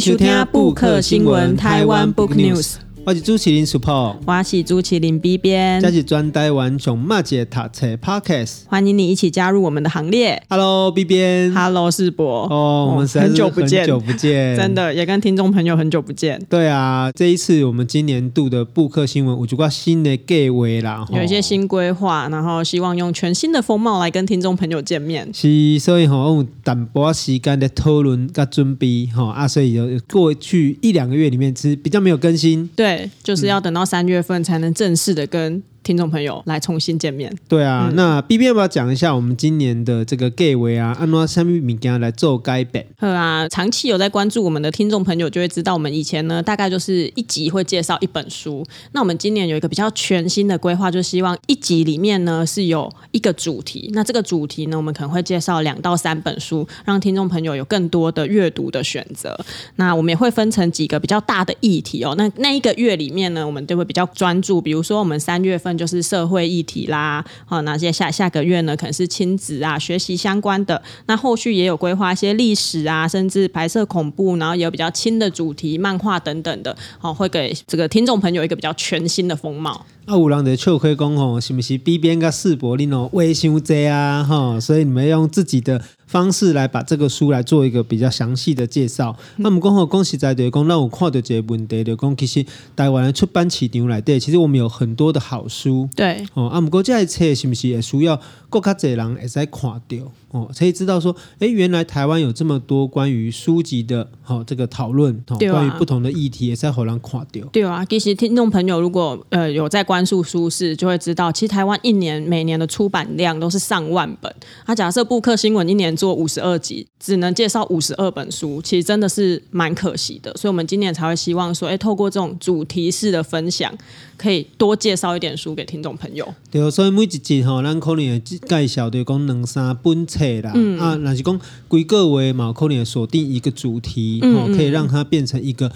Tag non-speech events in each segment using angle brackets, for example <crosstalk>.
收听布克新闻台湾 Book News。我是朱麒麟 Super，我是朱麒麟 B 编，这是专台湾从马姐塔车 Podcast，欢迎你一起加入我们的行列。Hello，B 编，Hello，世博。哦，我们很久不见，很久不见，真的也跟听众朋友很久不见。对啊，这一次我们今年度的布克新闻，我就挂新的计划啦，有一些新规划，然后希望用全新的风貌来跟听众朋友见面。是，所以吼，用淡薄时间的讨论跟准备，吼啊，所以有过去一两个月里面其实比较没有更新。对，就是要等到三月份才能正式的跟。听众朋友来重新见面，对啊，嗯、那 B B 要不要讲一下我们今年的这个计划啊？按照什么物件来做改变？好啊，长期有在关注我们的听众朋友就会知道，我们以前呢大概就是一集会介绍一本书。那我们今年有一个比较全新的规划，就希望一集里面呢是有一个主题。那这个主题呢，我们可能会介绍两到三本书，让听众朋友有更多的阅读的选择。那我们也会分成几个比较大的议题哦。那那一个月里面呢，我们就会比较专注，比如说我们三月份。就是社会议题啦，好，那些下下个月呢，可能是亲子啊、学习相关的。那后续也有规划一些历史啊，甚至白色恐怖，然后有比较轻的主题、漫画等等的，好，会给这个听众朋友一个比较全新的风貌。啊，有人的笑可以讲吼，是不是 B 边跟世博恁哦，话伤济啊，哈，所以你们用自己的方式来把这个书来做一个比较详细的介绍。那我们讲吼，讲实在的讲，让我看到这个问题的讲，其实台湾的出版市场来对，其实我们有很多的好书，对，哦，啊，不过这一册是不是也需要更加侪人会使看到？哦，可以知道说，哎，原来台湾有这么多关于书籍的，好、哦、这个讨论，哦，关于不同的议题，也在互人看到。对啊，其实听众朋友如果呃有在关注书市，就会知道，其实台湾一年每年的出版量都是上万本。啊，假设布克新闻一年做五十二集，只能介绍五十二本书，其实真的是蛮可惜的。所以，我们今年才会希望说，哎，透过这种主题式的分享，可以多介绍一点书给听众朋友。对，所以每一集哈，咱可能会介绍的讲两三本册啦。嗯啊，那是讲规个月嘛，可能锁定一个主题，嗯嗯，可以让它变成一个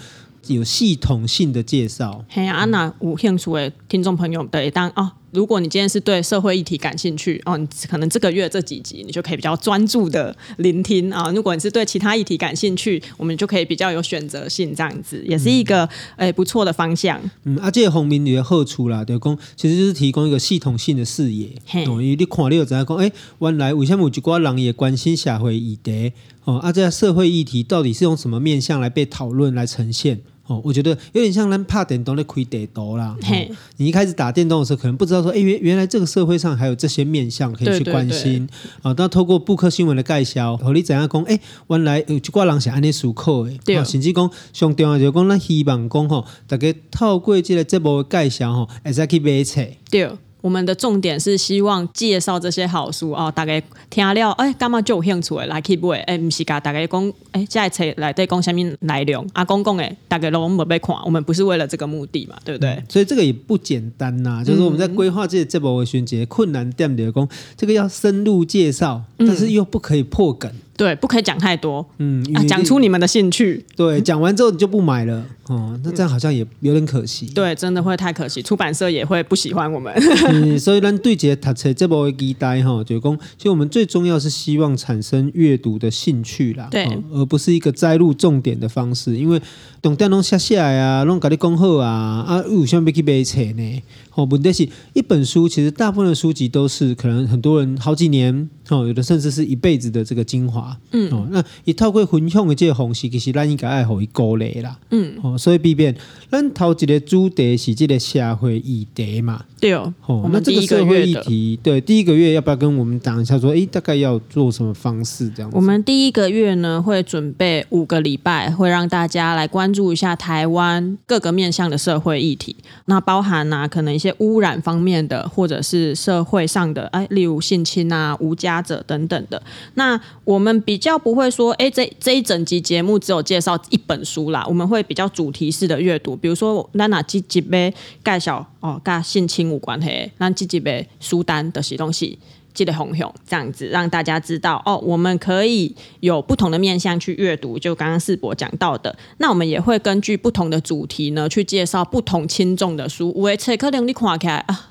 有系统性的介绍。嘿啊，那有兴趣的听众朋友对当哦。如果你今天是对社会议题感兴趣哦，你可能这个月这几集你就可以比较专注的聆听啊。如果你是对其他议题感兴趣，我们就可以比较有选择性，这样子也是一个诶、嗯欸、不错的方向。嗯，啊，这个方面的好处啦，就讲其实就是提供一个系统性的视野。嘿，因为你看你就知道讲，哎、欸，原来为什么有一寡人也关心社会议题？哦，啊，这社会议题到底是用什么面向来被讨论来呈现？哦，我觉得有点像咱拍电动的开地图啦。嘿，你一开始打电动的时候，可能不知道说，哎，原原来这个社会上还有这些面向可以去关心。啊，那透过布克新闻的介绍，和你怎样讲？哎，原来有一挂人是安尼思考的。对，甚至讲上重要就是讲，咱希望讲吼，大家透过这个节目的介绍吼，会使去买册。对。我们的重点是希望介绍这些好书啊、哦，大概听了哎，干嘛就有兴趣的来去买？哎，不是噶，大概讲哎，这册来对讲什么内容啊？公共哎，大概都没被看，我们不是为了这个目的嘛，对不对？嗯、所以这个也不简单呐、啊，就是我们在规划这些这部的选节困难点的讲，这个要深入介绍，但是又不可以破梗。嗯对，不可以讲太多，嗯，啊，讲出你们的兴趣。对，讲完之后你就不买了，哦，那这样好像也有点可惜。对，真的会太可惜，出版社也会不喜欢我们。嗯，所以咱对这个读册这部的期待哈，就是讲，其实我们最重要是希望产生阅读的兴趣啦，对，而不是一个摘录重点的方式，因为重点拢写下来啊，拢跟你讲好啊，啊，为什么要去买册呢？哦，问题是一本书，其实大部分的书籍都是可能很多人好几年哦，有的甚至是一辈子的这个精华。嗯，哦，那伊透过分享的这个方式，其实咱应该爱互伊鼓励啦。嗯，哦，所以避免咱头一个主题是这个社会议题嘛。对哦，哦，那这个社会议题，对，第一个月要不要跟我们讲一下？说，哎，大概要做什么方式这样子？我们第一个月呢，会准备五个礼拜，会让大家来关注一下台湾各个面向的社会议题。那包含呢、啊，可能一些污染方面的，或者是社会上的，哎，例如性侵啊、无家者等等的。那我们比较不会说，哎，这这一整集节目只有介绍一本书啦，我们会比较主题式的阅读。比如说，娜娜积极呗盖小哦，盖性侵无关系，那积极呗书单的些东西。记得红红这样子，让大家知道哦，我们可以有不同的面向去阅读。就刚刚世博讲到的，那我们也会根据不同的主题呢，去介绍不同轻重的书。有的册可能你看起来啊，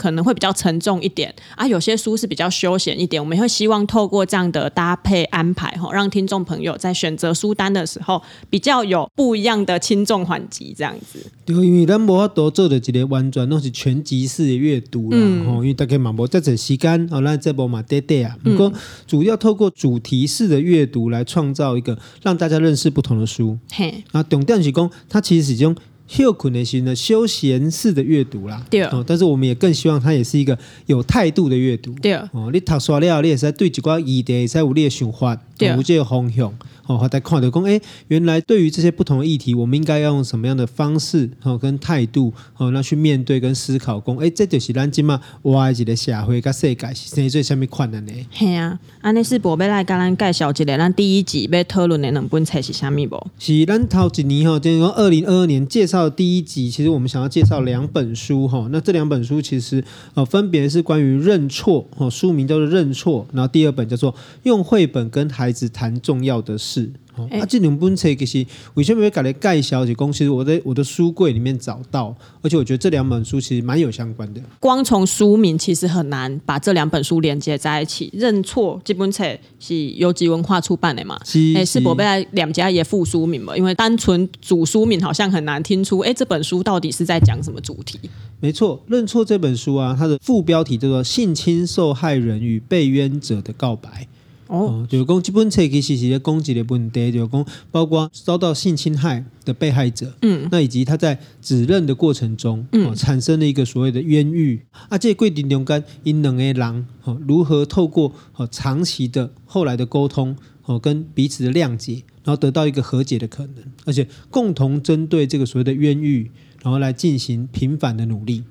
可能会比较沉重一点啊，有些书是比较休闲一点。我们会希望透过这样的搭配安排，哈，让听众朋友在选择书单的时候比较有不一样的轻重缓急，这样子。对，因为咱无法度做的一个完全都是全集式的阅读啦，嗯、因为大家嘛无这阵时间，哦，那这部嘛得得啊。不过主要透过主题式的阅读来创造一个让大家认识不同的书。嘿，啊，重点是讲，它其实是一种。休困的型的休闲式的阅读啦，对。哦，但是我们也更希望它也是一个有态度的阅读，对。哦，你读书了，你也是在对一寡议题，在有你的想法，有这个方向。哦，大家看到讲，哎，原来对于这些不同的议题，我们应该要用什么样的方式，哦，跟态度，哦，那去面对跟思考，讲，哎，这就是咱今嘛外一个社会跟世界是生做什么困难呢？系啊，安尼是宝贝来跟咱介绍一下，咱第一集要讨论的两本册是啥咪不？是咱头一年哈，就是说二零二二年介绍的第一集，其实我们想要介绍两本书哈。那这两本书其实呃分别是关于认错，哦，书名叫做认错，然后第二本叫做用绘本跟孩子谈重要的事。啊，这两本册其实为什么要给你介绍？是讲其实我在我的书柜里面找到，而且我觉得这两本书其实蛮有相关的。光从书名其实很难把这两本书连接在一起。认错这本册是优吉文化出版的嘛？是，是，是宝贝两家也附书名嘛？因为单纯主书名好像很难听出，哎，这本书到底是在讲什么主题？没错，认错这本书啊，它的副标题叫做《性侵受害人与被冤者的告白》。哦，就是讲这本册其实是在讲一个问题，就是讲包括遭到性侵害的被害者，嗯，那以及他在指认的过程中，嗯，哦、产生了一个所谓的冤狱。啊，这个过程中间，因两个人，哦，如何透过哦长期的后来的沟通，哦，跟彼此的谅解，然后得到一个和解的可能，而且共同针对这个所谓的冤狱，然后来进行平反的努力。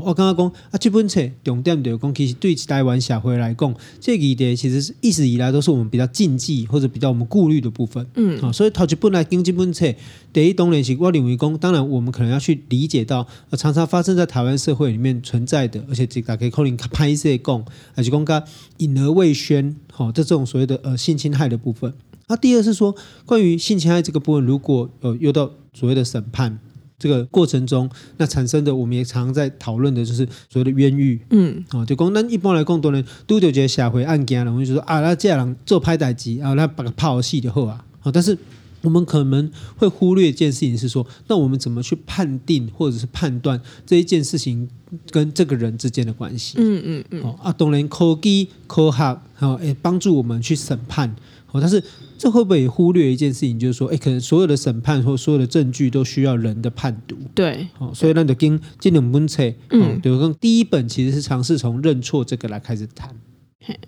我刚刚讲啊，这本册重点就是讲，其实对台湾社会来讲，这个议题其实是一直以来都是我们比较禁忌或者比较我们顾虑的部分。嗯，好，所以头一本来跟这本册，第一当然是我认为讲，当然我们可能要去理解到，常常发生在台湾社会里面存在的，而且这大家可能拍一些讲，还是讲个隐而未宣，好，这种所谓的呃性侵害的部分。那第二是说，关于性侵害这个部分，如果呃遇到所谓的审判。这个过程中，那产生的我们也常常在讨论的就是所谓的冤狱，嗯，啊，就讲那一般来讲，多人都有觉得社会案件了，我们就说啊，那这样人做歹代志啊，那把个泡戏就好啊，啊，但是我们可能会忽略一件事情是说，那我们怎么去判定或者是判断这一件事情跟这个人之间的关系？嗯嗯嗯，啊，当然科技科学哈，诶，帮助我们去审判，好，但是。这会不会也忽略一件事情，就是说，哎，可能所有的审判或所有的证据都需要人的判读。对，哦，所以那就跟这两本册，嗯，对，跟第一本其实是尝试从认错这个来开始谈。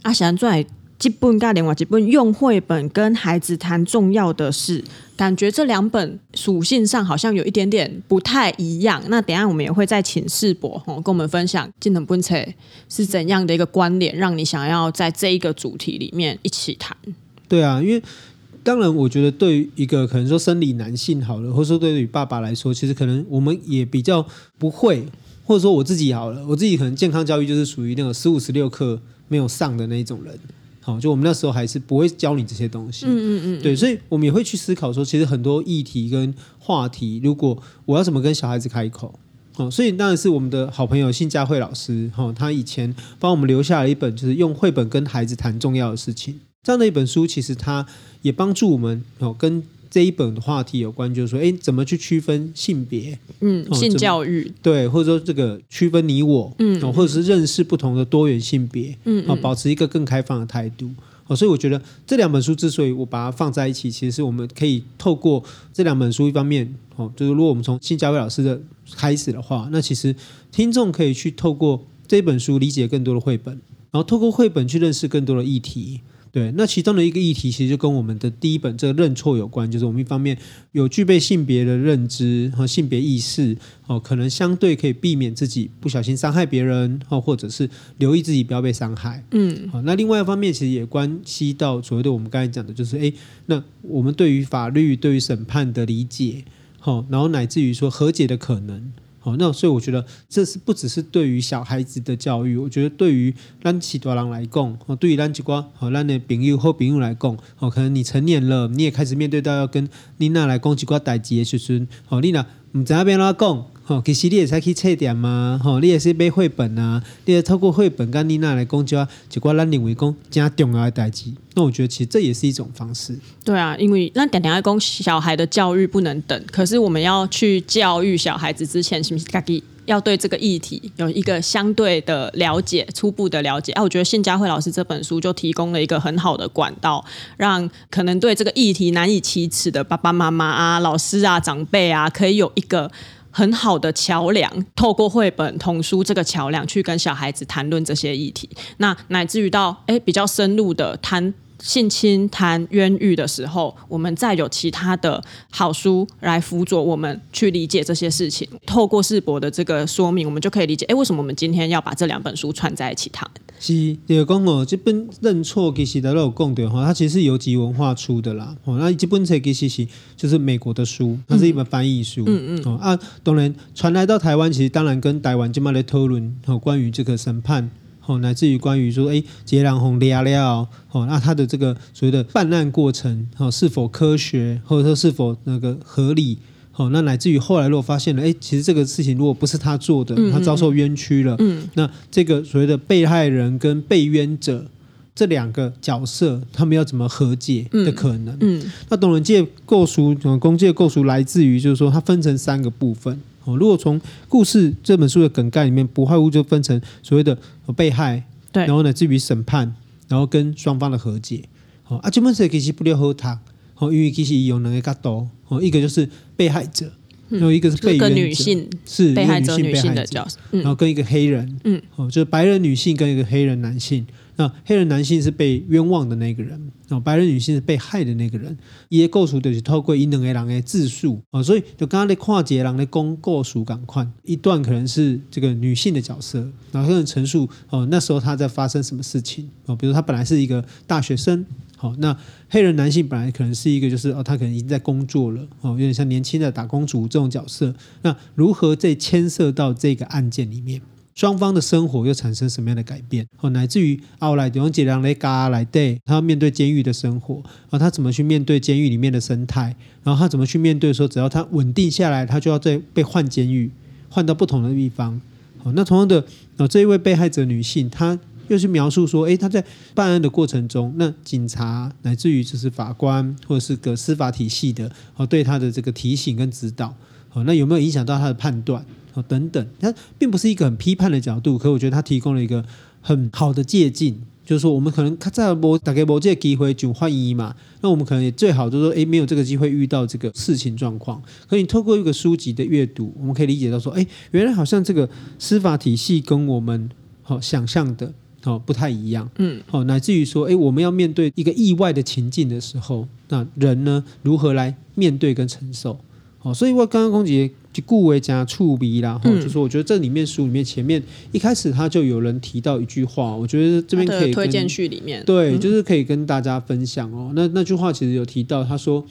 阿翔在基本跟另外基本用绘本跟孩子谈重要的事，感觉这两本属性上好像有一点点不太一样。那等一下我们也会再请世博跟我们分享这两本册是怎样的一个关联，让你想要在这一个主题里面一起谈。对啊，因为当然，我觉得对于一个可能说生理男性好了，或者说对于爸爸来说，其实可能我们也比较不会，或者说我自己好了，我自己可能健康教育就是属于那种十五十六课没有上的那一种人。好，就我们那时候还是不会教你这些东西。嗯嗯嗯。对，所以我们也会去思考说，其实很多议题跟话题，如果我要怎么跟小孩子开口，哦，所以当然是我们的好朋友信佳慧老师，哈，他以前帮我们留下了一本，就是用绘本跟孩子谈重要的事情。这样的一本书，其实它也帮助我们哦，跟这一本的话题有关，就是说，哎，怎么去区分性别？嗯，性教育对，或者说这个区分你我，嗯，或者是认识不同的多元性别，嗯，啊，保持一个更开放的态度。哦，所以我觉得这两本书之所以我把它放在一起，其实是我们可以透过这两本书，一方面，哦，就是如果我们从性教育老师的开始的话，那其实听众可以去透过这本书理解更多的绘本，然后透过绘本去认识更多的议题。对，那其中的一个议题，其实就跟我们的第一本这个认错有关，就是我们一方面有具备性别的认知和性别意识，哦，可能相对可以避免自己不小心伤害别人，哦，或者是留意自己不要被伤害，嗯，好，那另外一方面其实也关系到所谓的我们刚才讲的，就是哎，那我们对于法律、对于审判的理解，好，然后乃至于说和解的可能。哦，那所以我觉得这是不只是对于小孩子的教育，我觉得对于咱其他人来讲，哦，对于咱几个好咱的朋友或朋友来讲，哦，可能你成年了，你也开始面对到要跟妮娜来讲几个代志的时阵，哦，丽娜唔知阿边拉讲，吼，其实你也才去册店嘛，吼，你也是买绘本啊，你也透过绘本跟妮娜来讲，就一寡咱认为讲真重要的代志。那我觉得其实这也是一种方式。对啊，因为那点点爱讲小孩的教育不能等，可是我们要去教育小孩子之前，是不是自己要对这个议题有一个相对的了解，初步的了解？啊，我觉得信佳慧老师这本书就提供了一个很好的管道，让可能对这个议题难以启齿的爸爸妈妈啊、老师啊、长辈啊，可以有一个。很好的桥梁，透过绘本童书这个桥梁去跟小孩子谈论这些议题，那乃至于到诶比较深入的谈性侵、谈冤狱的时候，我们再有其他的好书来辅佐我们去理解这些事情。透过世博的这个说明，我们就可以理解，诶为什么我们今天要把这两本书串在一起谈？是，就是讲哦，这本认错其实都有讲的哈，它其实是游击文化出的啦。哦，那这本册其实是就是美国的书，它是一本翻译书。嗯嗯。哦啊，当然传来到台湾，其实当然跟台湾这边来讨论哦，关于这个审判，哦，乃至于关于说，哎，杰良红聊聊，哦，那他的这个所谓的办案过程，哦，是否科学，或者说是否那个合理？好，那乃至于后来如果发现了，哎，其实这个事情如果不是他做的，他遭受冤屈了，嗯，那这个所谓的被害人跟被冤者这两个角色，他们要怎么和解的可能？嗯，嗯那董仁界构书，公界构赎来自于就是说，它分成三个部分。哦，如果从故事这本书的梗概里面，不外乎就分成所谓的被害，对，然后乃至于审判，然后跟双方的和解。哦，啊，这本书其实不了好读，好，因为其实有两个角度，哦，一个就是。被害者，然后一个是被冤，女性是被害者女性的角色，然后跟一个黑人，嗯，哦，就是白人女性跟一个黑人男性，那黑人男性是被冤枉的那个人，哦白人女性是被害的那个人，也构图的是透过一两个人的自述哦，所以就刚刚的跨界人的公构述赶快一段可能是这个女性的角色，然后可能陈述哦那时候她在发生什么事情哦，比如她本来是一个大学生。好，那黑人男性本来可能是一个，就是哦，他可能已经在工作了，哦，有点像年轻的打工族这种角色。那如何在牵涉到这个案件里面，双方的生活又产生什么样的改变？哦，乃至于后来用杰良雷嘎来对，他要面对监狱的生活，啊，他怎么去面对监狱里面的生态？然后他怎么去面对说，只要他稳定下来，他就要再被换监狱，换到不同的地方。好，那同样的，啊，这一位被害者女性，她。又去描述说，诶，他在办案的过程中，那警察乃至于就是法官或者是个司法体系的，哦，对他的这个提醒跟指导，哦，那有没有影响到他的判断，哦，等等，他并不是一个很批判的角度，可我觉得他提供了一个很好的借镜，就是说我们可能他在某大概某这个机会就换一嘛，那我们可能也最好就是说，诶，没有这个机会遇到这个事情状况，可以透过一个书籍的阅读，我们可以理解到说，诶，原来好像这个司法体系跟我们好想象的。哦，不太一样，嗯，哦，乃至于说，哎，我们要面对一个意外的情境的时候，那人呢，如何来面对跟承受？哦，所以我刚刚公姐就顾为加触鼻啦，哈，就说我觉得这里面书里面前面一开始他就有人提到一句话，我觉得这边可以推荐序里面，对，就是可以跟大家分享哦。那那句话其实有提到，他说。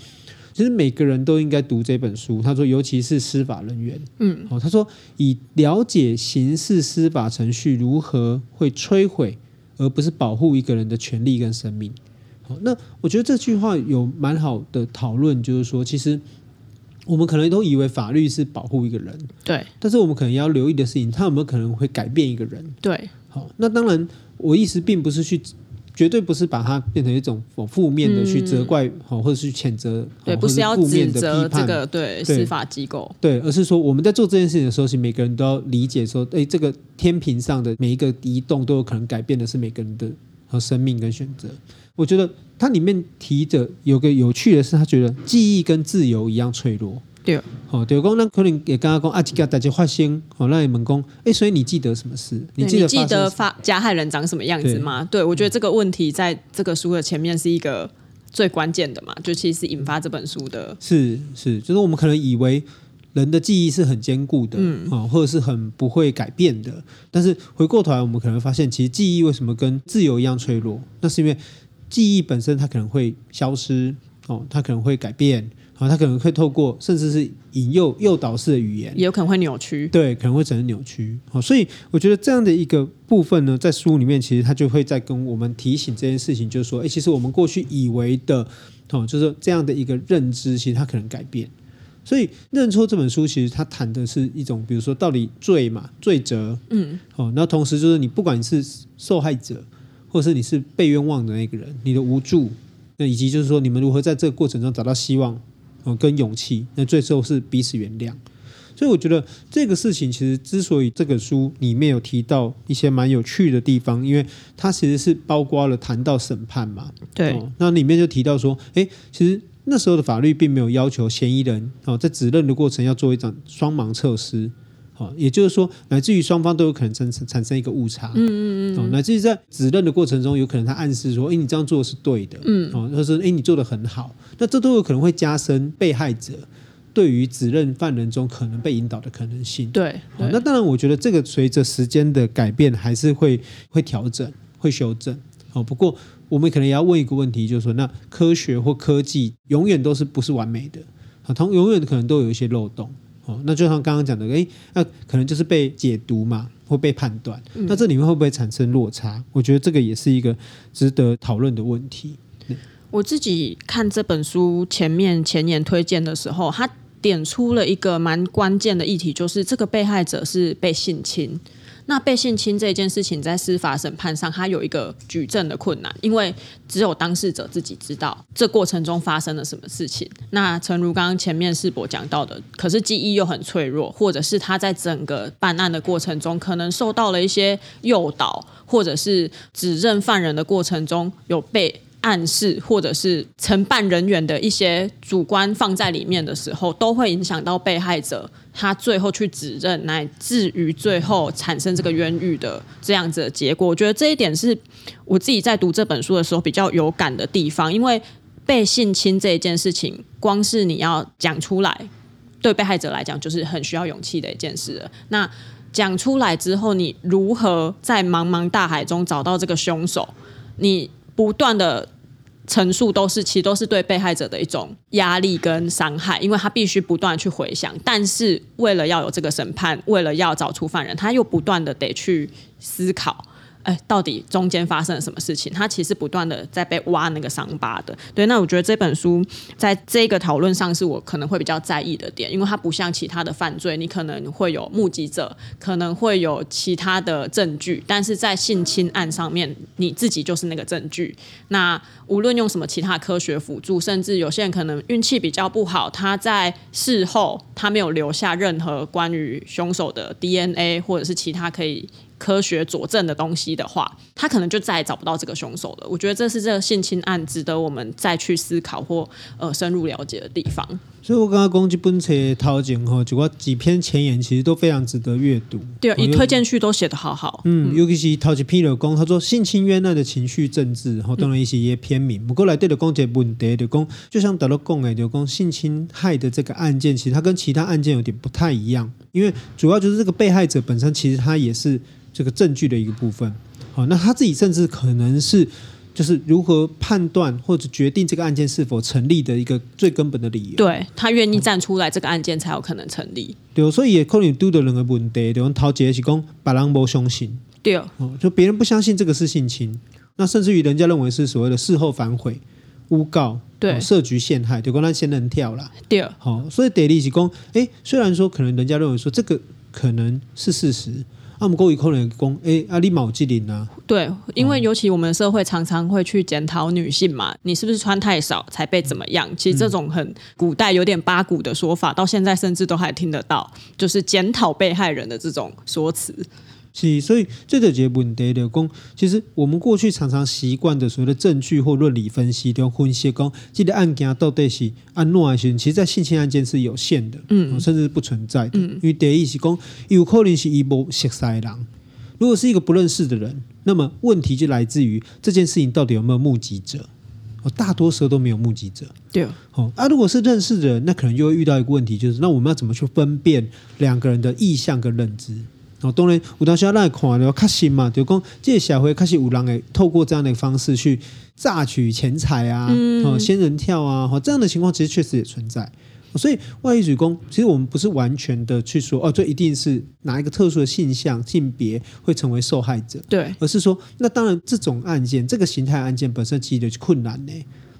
其实每个人都应该读这本书。他说，尤其是司法人员，嗯，好，他说以了解刑事司法程序如何会摧毁，而不是保护一个人的权利跟生命。好，那我觉得这句话有蛮好的讨论，就是说，其实我们可能都以为法律是保护一个人，对，但是我们可能要留意的事情，他有没有可能会改变一个人？对，好，那当然，我意思并不是去。绝对不是把它变成一种负面的去责怪，或者是谴责，对，不是要指责这个对司法机构，对，而是说我们在做这件事情的时候，是每个人都要理解说，哎，这个天平上的每一个移动都有可能改变的是每个人的和生命跟选择。我觉得它里面提着有个有趣的是，他觉得记忆跟自由一样脆弱。对，哦，对公，那可能也刚刚讲啊，几个大家发现，哦，那你们讲，哎，所以你记得什么事？你记得记得发加害人长什么样子吗？对，对我觉得这个问题在这个书的前面是一个最关键的嘛，就其实是引发这本书的。是是，就是我们可能以为人的记忆是很坚固的，嗯，啊，或者是很不会改变的，但是回过头来，我们可能发现，其实记忆为什么跟自由一样脆弱？那是因为记忆本身它可能会消失，哦，它可能会改变。好，他可能会透过甚至是引诱、诱导式的语言，也有可能会扭曲。对，可能会产生扭曲。好，所以我觉得这样的一个部分呢，在书里面其实他就会在跟我们提醒这件事情，就是说，哎，其实我们过去以为的，哦，就是这样的一个认知，其实它可能改变。所以认错这本书其实它谈的是一种，比如说到底罪嘛，罪责，嗯，哦，那同时就是你不管你是受害者，或者是你是被冤枉的那个人，你的无助，那以及就是说你们如何在这个过程中找到希望，哦，跟勇气，那最后是彼此原谅。所以我觉得这个事情其实之所以这个书里面有提到一些蛮有趣的地方，因为它其实是包括了谈到审判嘛，对，哦，那里面就提到说，哎，其实。那时候的法律并没有要求嫌疑人哦，在指认的过程要做一场双盲测试，好，也就是说，乃至于双方都有可能产生产生一个误差，嗯嗯嗯，乃至于在指认的过程中，有可能他暗示说，哎，你这样做的是对的，嗯，哦，或者说，哎，你做的很好，那这都有可能会加深被害者对于指认犯人中可能被引导的可能性，对，对，那当然，我觉得这个随着时间的改变，还是会会调整、会修正，哦，不过。我们可能也要问一个问题，就是说，那科学或科技永远都是不是完美的啊？它永远可能都有一些漏洞哦。那就像刚刚讲的，诶，那可能就是被解读嘛，或被判断。那这里面会不会产生落差？我觉得这个也是一个值得讨论的问题。我自己看这本书前面前言推荐的时候，他点出了一个蛮关键的议题，就是这个被害者是被性侵。那被性侵这件事情，在司法审判上，它有一个举证的困难，因为只有当事者自己知道这过程中发生了什么事情。那诚如刚刚前面世博讲到的，可是记忆又很脆弱，或者是他在整个办案的过程中，可能受到了一些诱导，或者是指认犯人的过程中有被。暗示或者是承办人员的一些主观放在里面的时候，都会影响到被害者他最后去指认，乃至于最后产生这个冤狱的这样子的结果。我觉得这一点是我自己在读这本书的时候比较有感的地方，因为被性侵这一件事情，光是你要讲出来，对被害者来讲就是很需要勇气的一件事。那讲出来之后，你如何在茫茫大海中找到这个凶手？你不断的。陈述都是，其实都是对被害者的一种压力跟伤害，因为他必须不断去回想，但是为了要有这个审判，为了要找出犯人，他又不断的得去思考。哎，到底中间发生了什么事情？他其实不断的在被挖那个伤疤的。对，那我觉得这本书在这个讨论上是我可能会比较在意的点，因为它不像其他的犯罪，你可能会有目击者，可能会有其他的证据，但是在性侵案上面，你自己就是那个证据。那无论用什么其他科学辅助，甚至有些人可能运气比较不好，他在事后他没有留下任何关于凶手的 DNA 或者是其他可以。科学佐证的东西的话，他可能就再也找不到这个凶手了。我觉得这是这个性侵案值得我们再去思考或呃深入了解的地方。所以我刚刚攻击本册头前哈，就我几篇前言其实都非常值得阅读。对，一推荐序都写得好好。嗯，尤其是头一篇的讲，他说性侵冤案的情绪政治，然后当然一些也片面。不过来对的攻击问题的讲，就像达洛讲的，就讲性侵害的这个案件，其实它跟其他案件有点不太一样，因为主要就是这个被害者本身，其实他也是。这个证据的一个部分，好，那他自己甚至可能是就是如何判断或者决定这个案件是否成立的一个最根本的理由。对，他愿意站出来，这个案件才有可能成立。对，所以也可能遇到两个问题，比如陶杰是讲别人不相信，对，就别人不相信这个是性侵，那甚至于人家认为是所谓的事后反悔、诬告、对，设局陷害，就讲他仙人跳了。对，好，所以第二是讲，哎，虽然说可能人家认为说这个可能是事实。那么，够以可能讲，哎，阿里毛吉林啊？对，因为尤其我们社会常常会去检讨女性嘛，你是不是穿太少才被怎么样？其实这种很古代有点八股的说法，到现在甚至都还听得到，就是检讨被害人的这种说辞。是，所以这个结问题的讲，其实我们过去常常习惯的所谓的证据或论理分析，都分析讲，这个案件到底是按哪来其实，在性侵案件是有限的，嗯，甚至是不存在的。嗯、因为第一是讲，有可能是一波识识人，如果是一个不认识的人，那么问题就来自于这件事情到底有没有目击者？哦，大多时候都没有目击者。对，哦，啊，如果是认识的人，那可能就会遇到一个问题，就是那我们要怎么去分辨两个人的意向跟认知？哦，当然，有当时要来看的，确实嘛，就讲这个社会确实有人诶，透过这样的方式去榨取钱财啊，哦，仙人跳啊，哦，这样的情况其实确实也存在。所以，外遇主攻，其实我们不是完全的去说，哦，这一定是哪一个特殊的性向、性别会成为受害者，对，而是说，那当然这种案件，这个形态案件本身其实就是困难呢。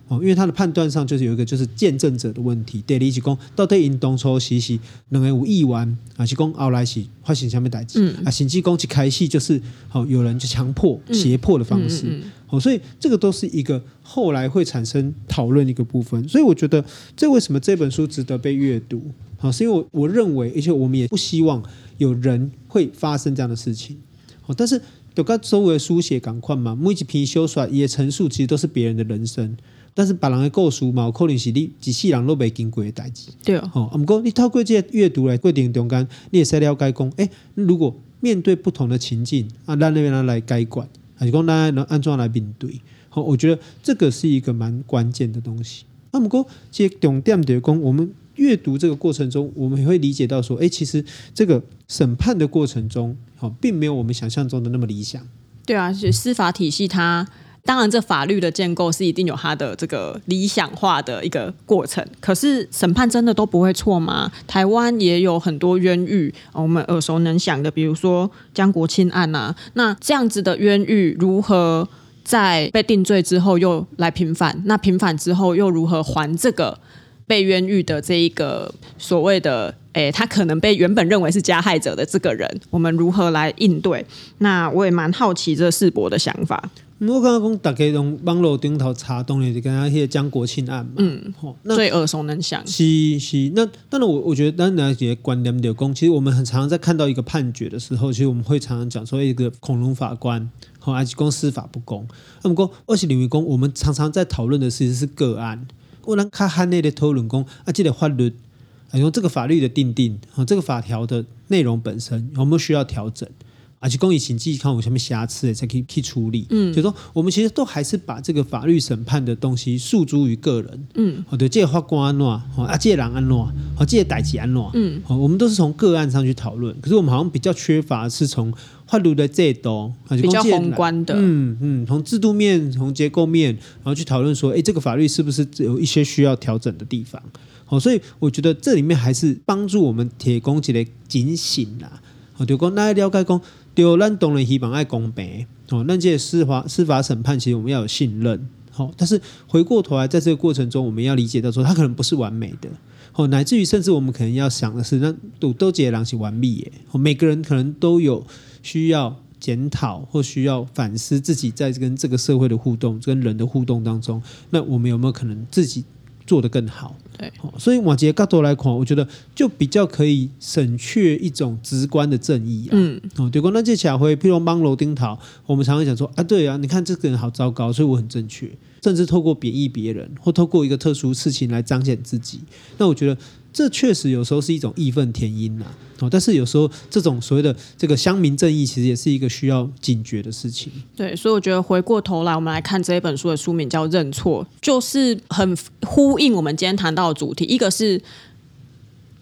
哦，因为他的判断上就是有一个就是见证者的问题。第二是讲到底因当初是是两个有意愿，还是讲后来是发生什么代志？嗯、啊，甚至讲一开始就是好有人就强迫、胁迫的方式。好、嗯嗯嗯哦，所以这个都是一个后来会产生讨论的一个部分。所以我觉得这为什么这本书值得被阅读？好，是因为我我认为，而且我们也不希望有人会发生这样的事情。好，但是就跟周围书写赶快嘛，每一篇小说也陈述其实都是别人的人生。但是别人的故事嘛，有可能是你一世人都未经过的代志。对啊，哦，不过你透过这些阅读来过程中间，你也是了解讲，哎，如果面对不同的情境，啊，咱那边来改观，还是讲咱能安怎来面对？好，我觉得这个是一个蛮关键的东西。那么过这重点就是讲，我们阅读这个过程中，我们也会理解到说，哎，其实这个审判的过程中，好，并没有我们想象中的那么理想。对啊，是司法体系它。当然，这法律的建构是一定有它的这个理想化的一个过程。可是审判真的都不会错吗？台湾也有很多冤狱，我们耳熟能详的，比如说江国庆案、啊。那这样子的冤狱如何在被定罪之后又来平反？那平反之后又如何还这个被冤狱的这一个所谓的诶，他可能被原本认为是加害者的这个人，我们如何来应对？那我也蛮好奇这世博的想法。我刚刚讲，大家用网络顶头查东西，就跟他写江国庆案嘛。嗯，最耳熟能详。是是，那当然我我觉得，当然也观念的讲，其实我们很常常在看到一个判决的时候，其实我们会常常讲说，一个恐龙法官，好，还是公司法不公。那么讲二级领域公，我们常常在讨论的其实是个案。我们看汉内的讨论公，啊，这个法律，用这个法律的定定，啊，这个法条的内容本身有没有需要调整？而且公益审计看有什么瑕疵，才可以去处理。嗯，就说我们其实都还是把这个法律审判的东西诉诸于个人。嗯，好的，这个法官安怎，啊，这个人安怎，好，这个代级安怎。嗯，好，我们都是从个案上去讨论。可是我们好像比较缺乏是从法律的制度，比较宏观的。嗯嗯，从制度面、从结构面，然后去讨论说，哎，这个法律是不是有一些需要调整的地方？好，所以我觉得这里面还是帮助我们铁公鸡的警醒啦。好，就讲大家了解讲。对，咱当然希望爱公平哦。那这些司法司法审判，其实我们要有信任。好，但是回过头来，在这个过程中，我们要理解到说，它可能不是完美的。哦，乃至于甚至我们可能要想的是，那都都这些人是完美耶。每个人可能都有需要检讨或需要反思自己在跟这个社会的互动、跟人的互动当中，那我们有没有可能自己做得更好？对，所以往杰角度来看，我觉得就比较可以省却一种直观的正义啊。嗯，哦，对，光那这下回，譬如帮楼丁桃，我们常常讲说啊，对啊，你看这个人好糟糕，所以我很正确，甚至透过贬义别人，或透过一个特殊事情来彰显自己。那我觉得。这确实有时候是一种义愤填膺呐，哦，但是有时候这种所谓的这个乡民正义，其实也是一个需要警觉的事情。对，所以我觉得回过头来，我们来看这一本书的书名叫《认错》，就是很呼应我们今天谈到的主题。一个是，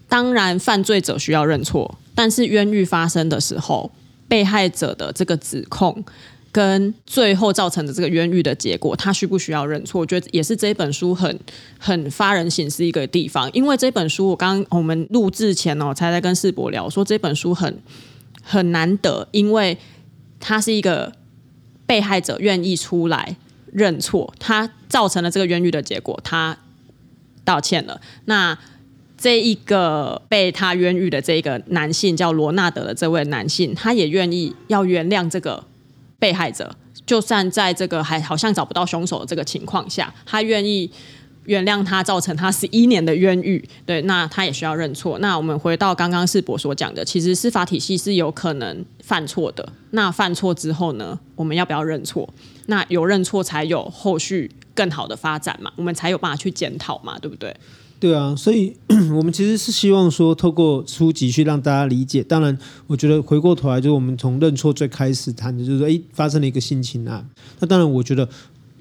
当然犯罪者需要认错，但是冤狱发生的时候，被害者的这个指控。跟最后造成的这个冤狱的结果，他需不需要认错？我觉得也是这本书很很发人省思一个地方。因为这本书，我刚刚我们录制前哦，才在跟世博聊说这本书很很难得，因为他是一个被害者愿意出来认错，他造成了这个冤狱的结果，他道歉了。那这一个被他冤狱的这个男性叫罗纳德的这位男性，他也愿意要原谅这个。被害者就算在这个还好像找不到凶手的这个情况下，他愿意原谅他造成他十一年的冤狱，对，那他也需要认错。那我们回到刚刚世博所讲的，其实司法体系是有可能犯错的。那犯错之后呢，我们要不要认错？那有认错才有后续更好的发展嘛，我们才有办法去检讨嘛，对不对？对啊，所以 <clears throat> 我们其实是希望说，透过书籍去让大家理解。当然，我觉得回过头来，就是我们从认错最开始谈的，就是说，哎，发生了一个性侵案。那当然，我觉得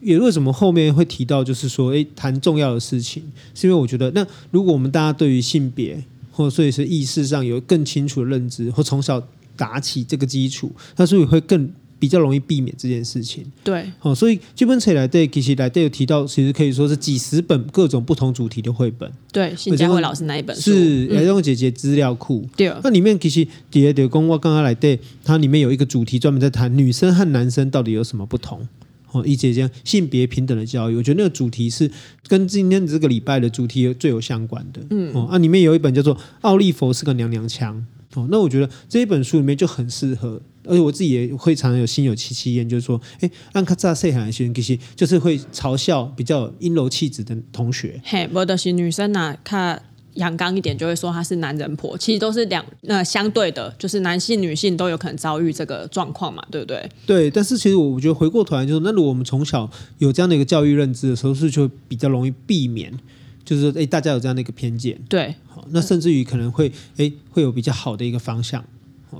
也为什么后面会提到，就是说，哎，谈重要的事情，是因为我觉得，那如果我们大家对于性别或所以是意识上有更清楚的认知，或从小打起这个基础，那所以会更。比较容易避免这件事情。对，哦，所以这本册来对，其实来对有提到，其实可以说是几十本各种不同主题的绘本。对，新佳慧老师那一本书是来用姐姐资料库。嗯、对，那里面其实第二点，公我刚刚来对，它里面有一个主题专门在谈女生和男生到底有什么不同。哦，以及这样性别平等的教育。我觉得那个主题是跟今天这个礼拜的主题最有相关的。嗯，哦，啊，里面有一本叫做《奥利佛是个娘娘腔》。哦，那我觉得这一本书里面就很适合，而且我自己也会常常有心有戚戚焉，就是说，哎，让卡扎塞海学生其实就是会嘲笑比较阴柔气质的同学。嘿，我的是女生呐、啊，看阳刚一点就会说她是男人婆，其实都是两那相对的，就是男性女性都有可能遭遇这个状况嘛，对不对？对，但是其实我我觉得回过头来就是，那如果我们从小有这样的一个教育认知的时候，是就比较容易避免。就是说，哎，大家有这样的一个偏见，对，好，那甚至于可能会，哎，会有比较好的一个方向。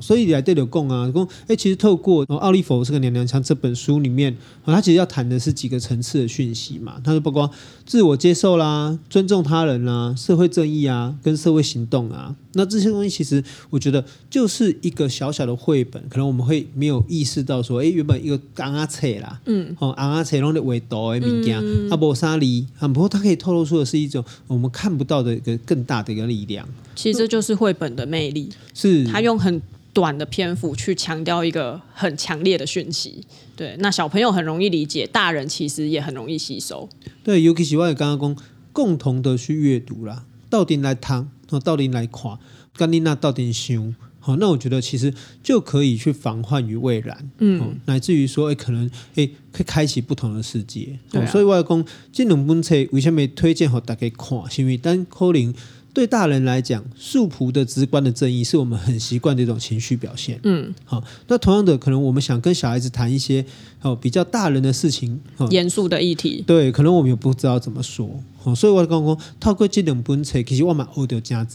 所以来对的共啊，共哎，其实透过《奥利佛是个娘娘腔》这本书里面，他其实要谈的是几个层次的讯息嘛。他说，包括自我接受啦、尊重他人啦、社会正义啊、跟社会行动啊。那这些东西其实我觉得就是一个小小的绘本，可能我们会没有意识到说，哎，原本一个刚阿册啦，嗯，哦，昂阿册弄的维度的物件，阿波沙里，啊，不过它可以透露出的是一种我们看不到的一个更大的一个力量。其实这就是绘本的魅力，是它用很。短的篇幅去强调一个很强烈的讯息，对，那小朋友很容易理解，大人其实也很容易吸收。对，尤其是我刚刚讲，共同的去阅读啦，到底来谈，到底来看，跟你那到底想，好，那我觉得其实就可以去防患于未然，嗯，乃至于说，哎，可能，哎，可以开启不同的世界。对、啊，所以我要讲，这两本册为什么推荐给大家看？是因为单可能。对大人来讲，素朴的、直观的正义是我们很习惯的一种情绪表现。嗯，好，那同样的，可能我们想跟小孩子谈一些哦比较大人的事情，严肃的议题，对，可能我们也不知道怎么说。好，所以我刚刚透过这两本册，其实我们学到真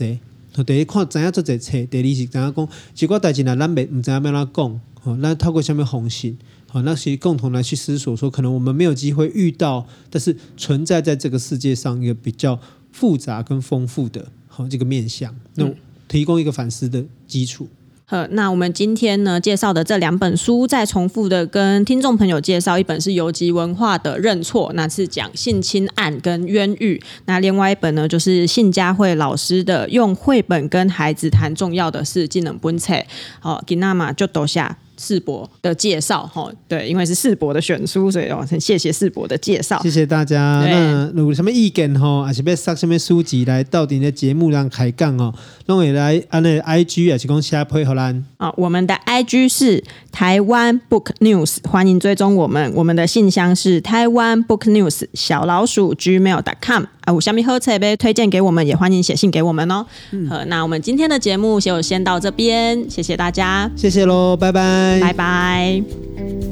多。第一看怎样做这册，第二是怎样讲，结果代进来咱没唔知道要怎讲。好，那透过下面红信，好，那其实共同来去思索说，可能我们没有机会遇到，但是存在在这个世界上一个比较。复杂跟丰富的好这个面向，那提供一个反思的基础。好，那我们今天呢介绍的这两本书，再重复的跟听众朋友介绍，一本是游击文化的《认错》，那是讲性侵案跟冤狱；那另外一本呢，就是信佳慧老师的《用绘本跟孩子谈重要的事》，技能本册。好，吉娜玛就读下。世博的介绍哈，对，因为是世博的选书，所以哦，很谢谢世博的介绍，谢谢大家。那有什么意见哈，还是要上什么书籍来到底的节目上开讲哦，那我来按那 I G 还是讲下配合咱？啊，我们的 I G 是台湾 Book News，欢迎追踪我们。我们的信箱是台湾 Book News 小老鼠 Gmail.com 啊，有虾米好册要推荐给我们，也欢迎写信给我们哦。嗯，那我们今天的节目就先到这边，谢谢大家，谢谢喽，拜拜。拜拜。